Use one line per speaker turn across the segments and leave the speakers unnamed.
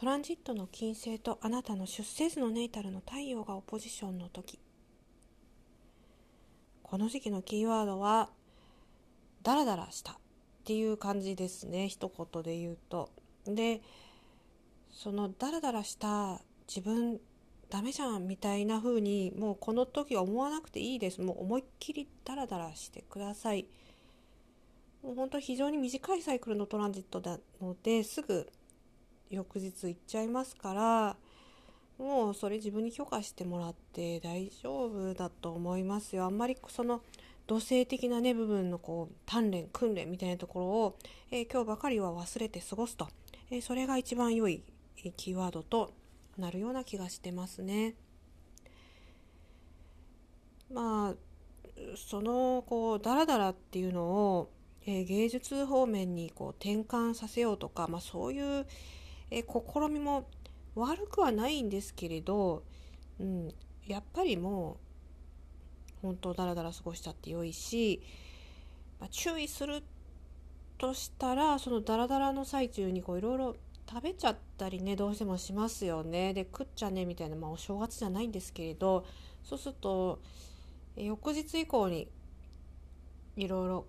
トランジットの金星とあなたの出生図のネイタルの太陽がオポジションの時。この時期のキーワードはダラダラしたっていう感じですね。一言で言うと。でそのダラダラした自分ダメじゃんみたいな風にもうこの時は思わなくていいです。もう思いっきりダラダラしてください。もう本当非常に短いサイクルのトランジットなのですぐ翌日行っちゃいますからもうそれ自分に許可してもらって大丈夫だと思いますよあんまりその土星的なね部分のこう鍛錬訓練みたいなところを、えー、今日ばかりは忘れて過ごすと、えー、それが一番良いキーワードとなるような気がしてますね。まあそのこうダラダラっていうのを、え、芸術方面にこう転換させようとか、まあ、そういう、え、試みも悪くはないんですけれど、うん、やっぱりもう本当ダラダラ過ごしちゃってよいし、まあ、注意するとしたらそのダラダラの最中にいろいろ食べちゃったりねどうしてもしますよね。で食っちゃねみたいな、まあ、お正月じゃないんですけれどそうすると翌日以降にいろいろ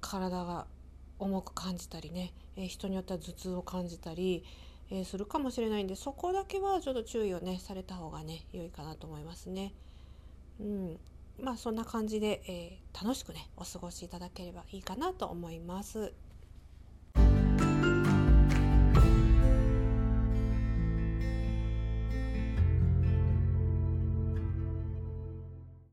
体が重く感じたりね、人によっては頭痛を感じたり、えー、するかもしれないんでそこだけはちょっと注意をねされた方がね良いかなと思いますね。うんまあそんな感じで、えー、楽しくねお過ごしいただければいいかなと思います。